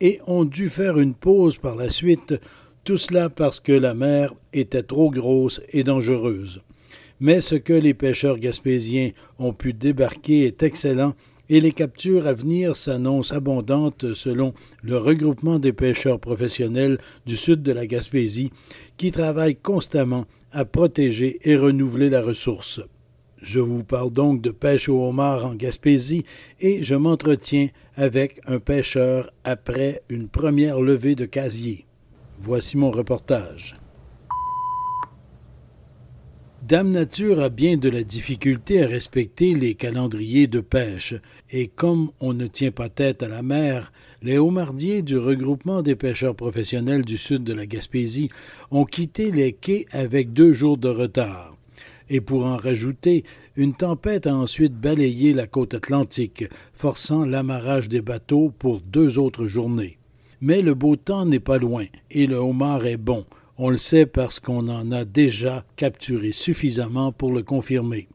et ont dû faire une pause par la suite, tout cela parce que la mer était trop grosse et dangereuse. Mais ce que les pêcheurs gaspésiens ont pu débarquer est excellent et les captures à venir s'annoncent abondantes selon le regroupement des pêcheurs professionnels du sud de la Gaspésie qui travaillent constamment à protéger et renouveler la ressource. Je vous parle donc de pêche au homard en Gaspésie et je m'entretiens avec un pêcheur après une première levée de casier. Voici mon reportage. Dame Nature a bien de la difficulté à respecter les calendriers de pêche, et comme on ne tient pas tête à la mer, les homardiers du regroupement des pêcheurs professionnels du sud de la Gaspésie ont quitté les quais avec deux jours de retard et pour en rajouter, une tempête a ensuite balayé la côte atlantique, forçant l'amarrage des bateaux pour deux autres journées. Mais le beau temps n'est pas loin, et le homard est bon. On le sait parce qu'on en a déjà capturé suffisamment pour le confirmer.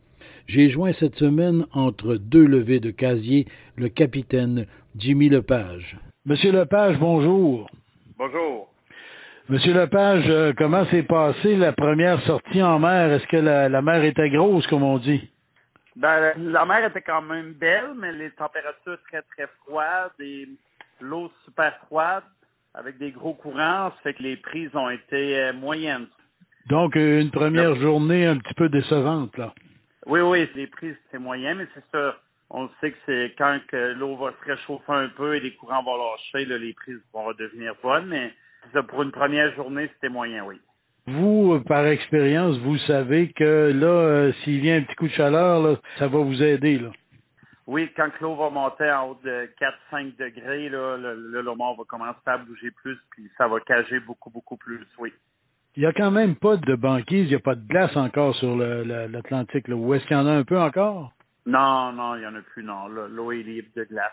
J'ai joint cette semaine entre deux levées de casier le capitaine Jimmy Lepage. Monsieur Lepage, bonjour. Bonjour. Monsieur Lepage, euh, comment s'est passée la première sortie en mer? Est-ce que la, mer était grosse, comme on dit? Ben, la mer était quand même belle, mais les températures très, très froides et l'eau super froide avec des gros courants, ça fait que les prises ont été euh, moyennes. Donc, euh, une première journée un petit peu décevante, là. Oui, oui, les prises, c'est moyen, mais c'est ça. On sait que c'est quand que l'eau va se réchauffer un peu et les courants vont lâcher, là, les prises vont redevenir bonnes, mais pour une première journée, c'était moyen, oui. Vous, par expérience, vous savez que là, euh, s'il vient un petit coup de chaleur, ça va vous aider, là. Oui, quand l'eau va monter en haut de 4-5 degrés, là, le, le va commencer à bouger plus, puis ça va cager beaucoup, beaucoup plus, oui. Il n'y a quand même pas de banquise, il n'y a pas de glace encore sur l'Atlantique. Où est-ce qu'il y en a un peu encore? Non, non, il n'y en a plus, non. L'eau est libre de glace.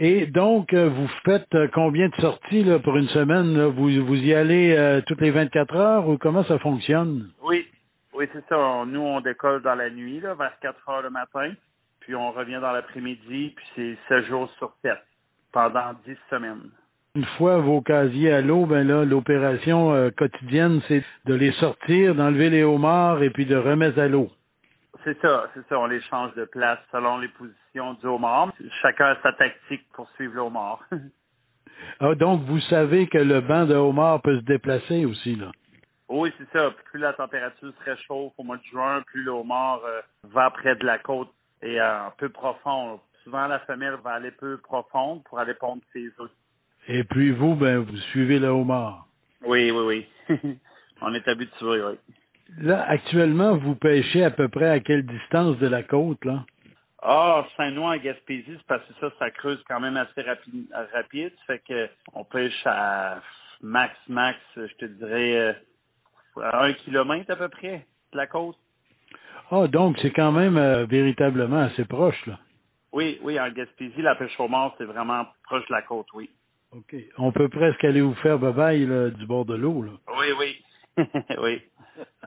Et donc, euh, vous faites euh, combien de sorties là, pour une semaine? Vous, vous y allez euh, toutes les 24 heures ou comment ça fonctionne? Oui, oui, c'est ça. Nous, on décolle dans la nuit, là, vers 4 heures le matin, puis on revient dans l'après-midi, puis c'est 7 jours sur 7, pendant 10 semaines. Une fois vos casiers à l'eau, ben là, l'opération quotidienne, c'est de les sortir, d'enlever les homards et puis de remettre à l'eau. C'est ça, c'est ça. On les change de place selon les positions du homard. Chacun a sa tactique pour suivre le homard. ah, donc, vous savez que le banc de homard peut se déplacer aussi, là? Oui, c'est ça. Plus la température se réchauffe au mois de juin, plus le homard euh, va près de la côte et euh, un peu profond. Souvent, la femelle va aller peu profonde pour aller pondre ses œufs. Et puis vous, ben, vous suivez le homard. Oui, oui, oui. On est habitué, oui. Là, actuellement, vous pêchez à peu près à quelle distance de la côte, là? Ah, Saint-Noix en Gaspésie, c'est parce que ça, ça creuse quand même assez rapide. rapide. Ça fait que on pêche à max, max, je te dirais, euh, à un kilomètre à peu près de la côte. Ah, donc c'est quand même euh, véritablement assez proche, là. Oui, oui, en Gaspésie, la pêche au mort, c'est vraiment proche de la côte, oui. OK. On peut presque aller vous faire bye du bord de l'eau, là. Oui, oui. oui.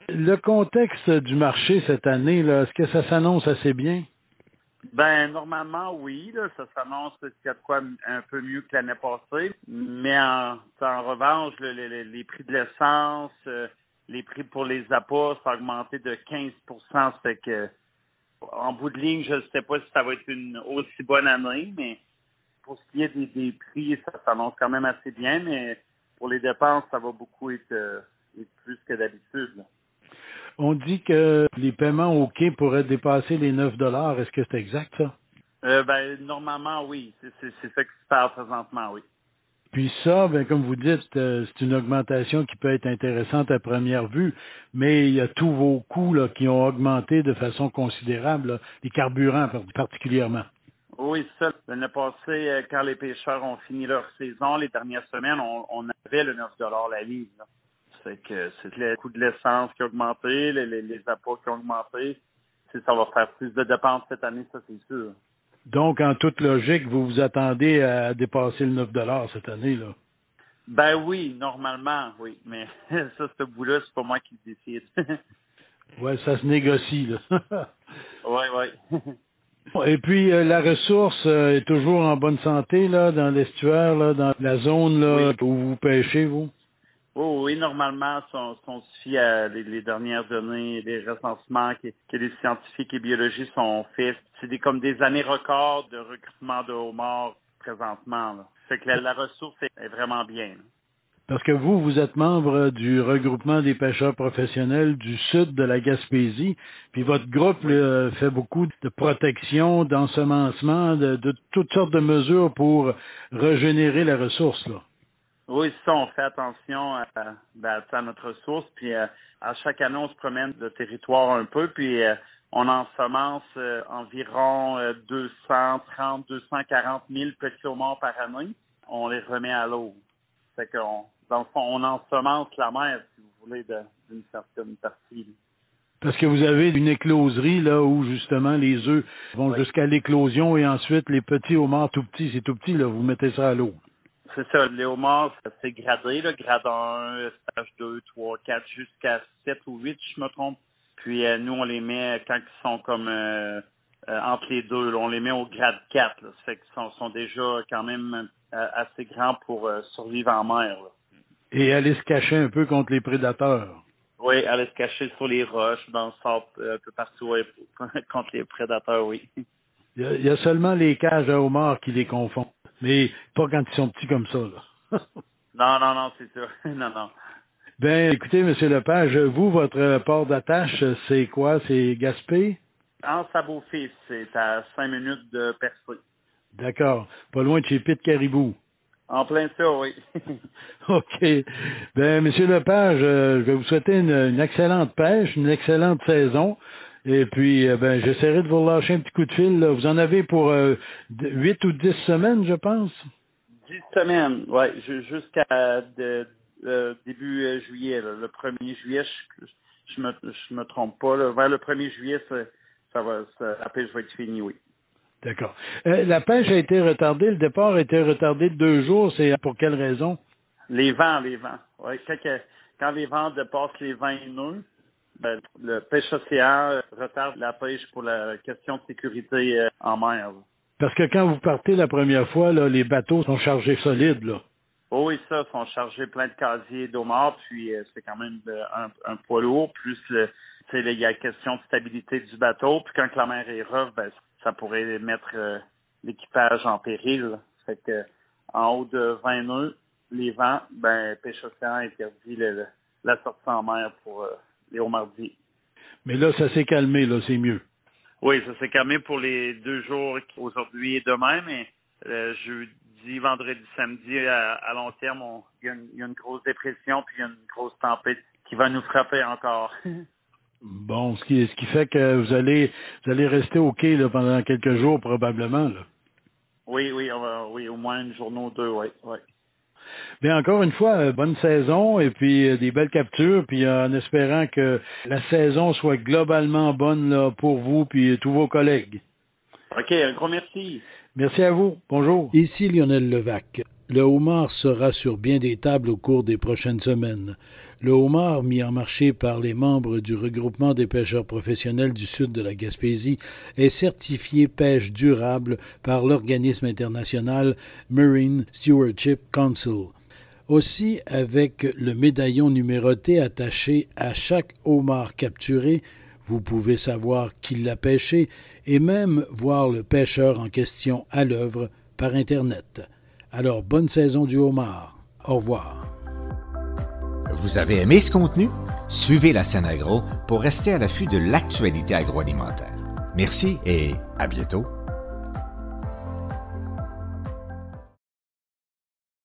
Le contexte du marché cette année, est-ce que ça s'annonce assez bien? Ben normalement oui, là, ça s'annonce qu'il y a de quoi un peu mieux que l'année passée, mais en, revanche, les prix de l'essence, euh, les prix pour les appâts sont augmentés de 15 ça fait que en bout de ligne, je ne sais pas si ça va être une aussi bonne année, mais pour ce qui est des, prix, ça s'annonce quand même assez bien, mais pour les dépenses, ça va beaucoup être, euh, être plus que d'habitude. On dit que les paiements au quai pourraient dépasser les 9 dollars. Est-ce que c'est exact, ça? Euh, ben, normalement, oui. C'est ça qui se passe présentement, oui. Puis ça, ben, comme vous dites, euh, c'est une augmentation qui peut être intéressante à première vue, mais il y a tous vos coûts là, qui ont augmenté de façon considérable, les carburants particulièrement. Oui, ça. L'année passée, euh, quand les pêcheurs ont fini leur saison, les dernières semaines, on, avait le 9 la livre. C'est que c'est le coût de l'essence qui a augmenté, les, les, les appâts qui ont augmenté. Ça va faire plus de dépenses cette année, ça c'est sûr. Donc, en toute logique, vous vous attendez à dépasser le 9 cette année, là? Ben oui, normalement, oui. Mais ça, ce bout-là, c'est pas moi qui le décide. oui, ça se négocie, là. oui, oui. Et puis euh, la ressource euh, est toujours en bonne santé là dans l'estuaire là dans la zone là où vous pêchez vous? Oh, oui, normalement, si on, suit à les, dernières données, les recensements que, les scientifiques et biologistes ont fait, c'est des, comme des années records de recrutement de homards présentement. Là. Fait que la, ressource est, vraiment bien. Parce que vous, vous êtes membre du regroupement des pêcheurs professionnels du sud de la Gaspésie, puis votre groupe fait beaucoup de protection, d'ensemencement, de, de toutes sortes de mesures pour régénérer la ressource. Là. Oui, ça, on fait attention à, ben, à notre ressource. Puis euh, à chaque année, on se promène de territoire un peu, puis euh, on ensemence euh, environ 230, 240 000 petits homards par année. On les remet à l'eau. Fait qu'on, dans le fond, on ensemence la mer, si vous voulez, d'une certaine partie. Parce que vous avez une écloserie là où justement les œufs vont jusqu'à l'éclosion et ensuite les petits homards tout petits, c'est tout petit là, vous mettez ça à l'eau. C'est ça, les homards, c'est gradé, là, grade 1, stage 2, 3, 4, jusqu'à 7 ou 8, je me trompe. Puis euh, nous, on les met quand ils sont comme euh, euh, entre les deux, on les met au grade 4. Là. Ça fait qu'ils sont, sont, déjà quand même assez grands pour survivre en mer. Et aller se cacher un peu contre les prédateurs. Oui, aller se cacher sur les roches, dans le sable, un peu partout, contre les prédateurs, oui. Il y, a, seulement les cages à homards qui les confondent. Mais pas quand ils sont petits comme ça, là. non, non, non, c'est sûr. non, non. Ben, écoutez, M. Lepage, vous, votre port d'attache, c'est quoi? C'est Gaspé? En Sabot-Fils, c'est à cinq minutes de Percé. D'accord. Pas loin de chez Pete Caribou. En plein ça, oui. OK. Ben, M. Lepage, euh, je vais vous souhaiter une, excellente pêche, une excellente saison. Et puis, euh, ben, j'essaierai de vous lâcher un petit coup de fil. Vous en avez pour euh, huit ou dix semaines, je pense? Dix semaines, oui, jusqu'à euh, début juillet. Le 1er juillet, je, je, me je me trompe pas. Vers le 1er juillet, ça, va, la pêche va être finie, oui. D'accord. la pêche a été retardée, le départ a été retardé de deux jours. C'est pour quelle raison? Les vents, les vents. Ouais, quand, quand les vents dépassent les 20 nœuds, ben, le pêche océan euh, retarde la pêche pour la question de sécurité euh, en mer. Parce que quand vous partez la première fois, là, les bateaux sont chargés solides, là. Oh oui, ça, sont chargés plein de casiers d'eau mort, puis euh, c'est quand même un, poids lourd, plus il y a la question de stabilité du bateau, puis quand la mer est rough, ben, ça pourrait mettre l'équipage en péril. Fait que en haut de 20 nœuds, les vents, ben pêche océan interdit la sortie en mer pour les mardi. Mais là, ça s'est calmé, là, c'est mieux. Oui, ça s'est calmé pour les deux jours aujourd'hui et demain, mais euh, jeudi, vendredi, samedi, à, long terme, il y, a une grosse dépression puis il y a une grosse tempête qui va nous frapper encore. bon, ce qui, ce qui fait que vous allez vous allez rester au quai là, pendant quelques jours probablement. Là. Oui, oui, oui, au moins une journée ou deux, oui, oui. Bien, encore une fois, euh, bonne saison et puis euh, des belles captures, puis euh, en espérant que la saison soit globalement bonne là, pour vous puis tous vos collègues. OK, un gros merci. Merci à vous. Bonjour. Ici Lionel Levac. Le homard sera sur bien des tables au cours des prochaines semaines. Le homard, mis en marché par les membres du regroupement des pêcheurs professionnels du sud de la Gaspésie, est certifié pêche durable par l'organisme international Marine Stewardship Council. Aussi, avec le médaillon numéroté attaché à chaque homard capturé, vous pouvez savoir qui l'a pêché et même voir le pêcheur en question à l'œuvre par Internet. Alors, bonne saison du homard. Au revoir. Vous avez aimé ce contenu? Suivez la scène agro pour rester à l'affût de l'actualité agroalimentaire. Merci et à bientôt.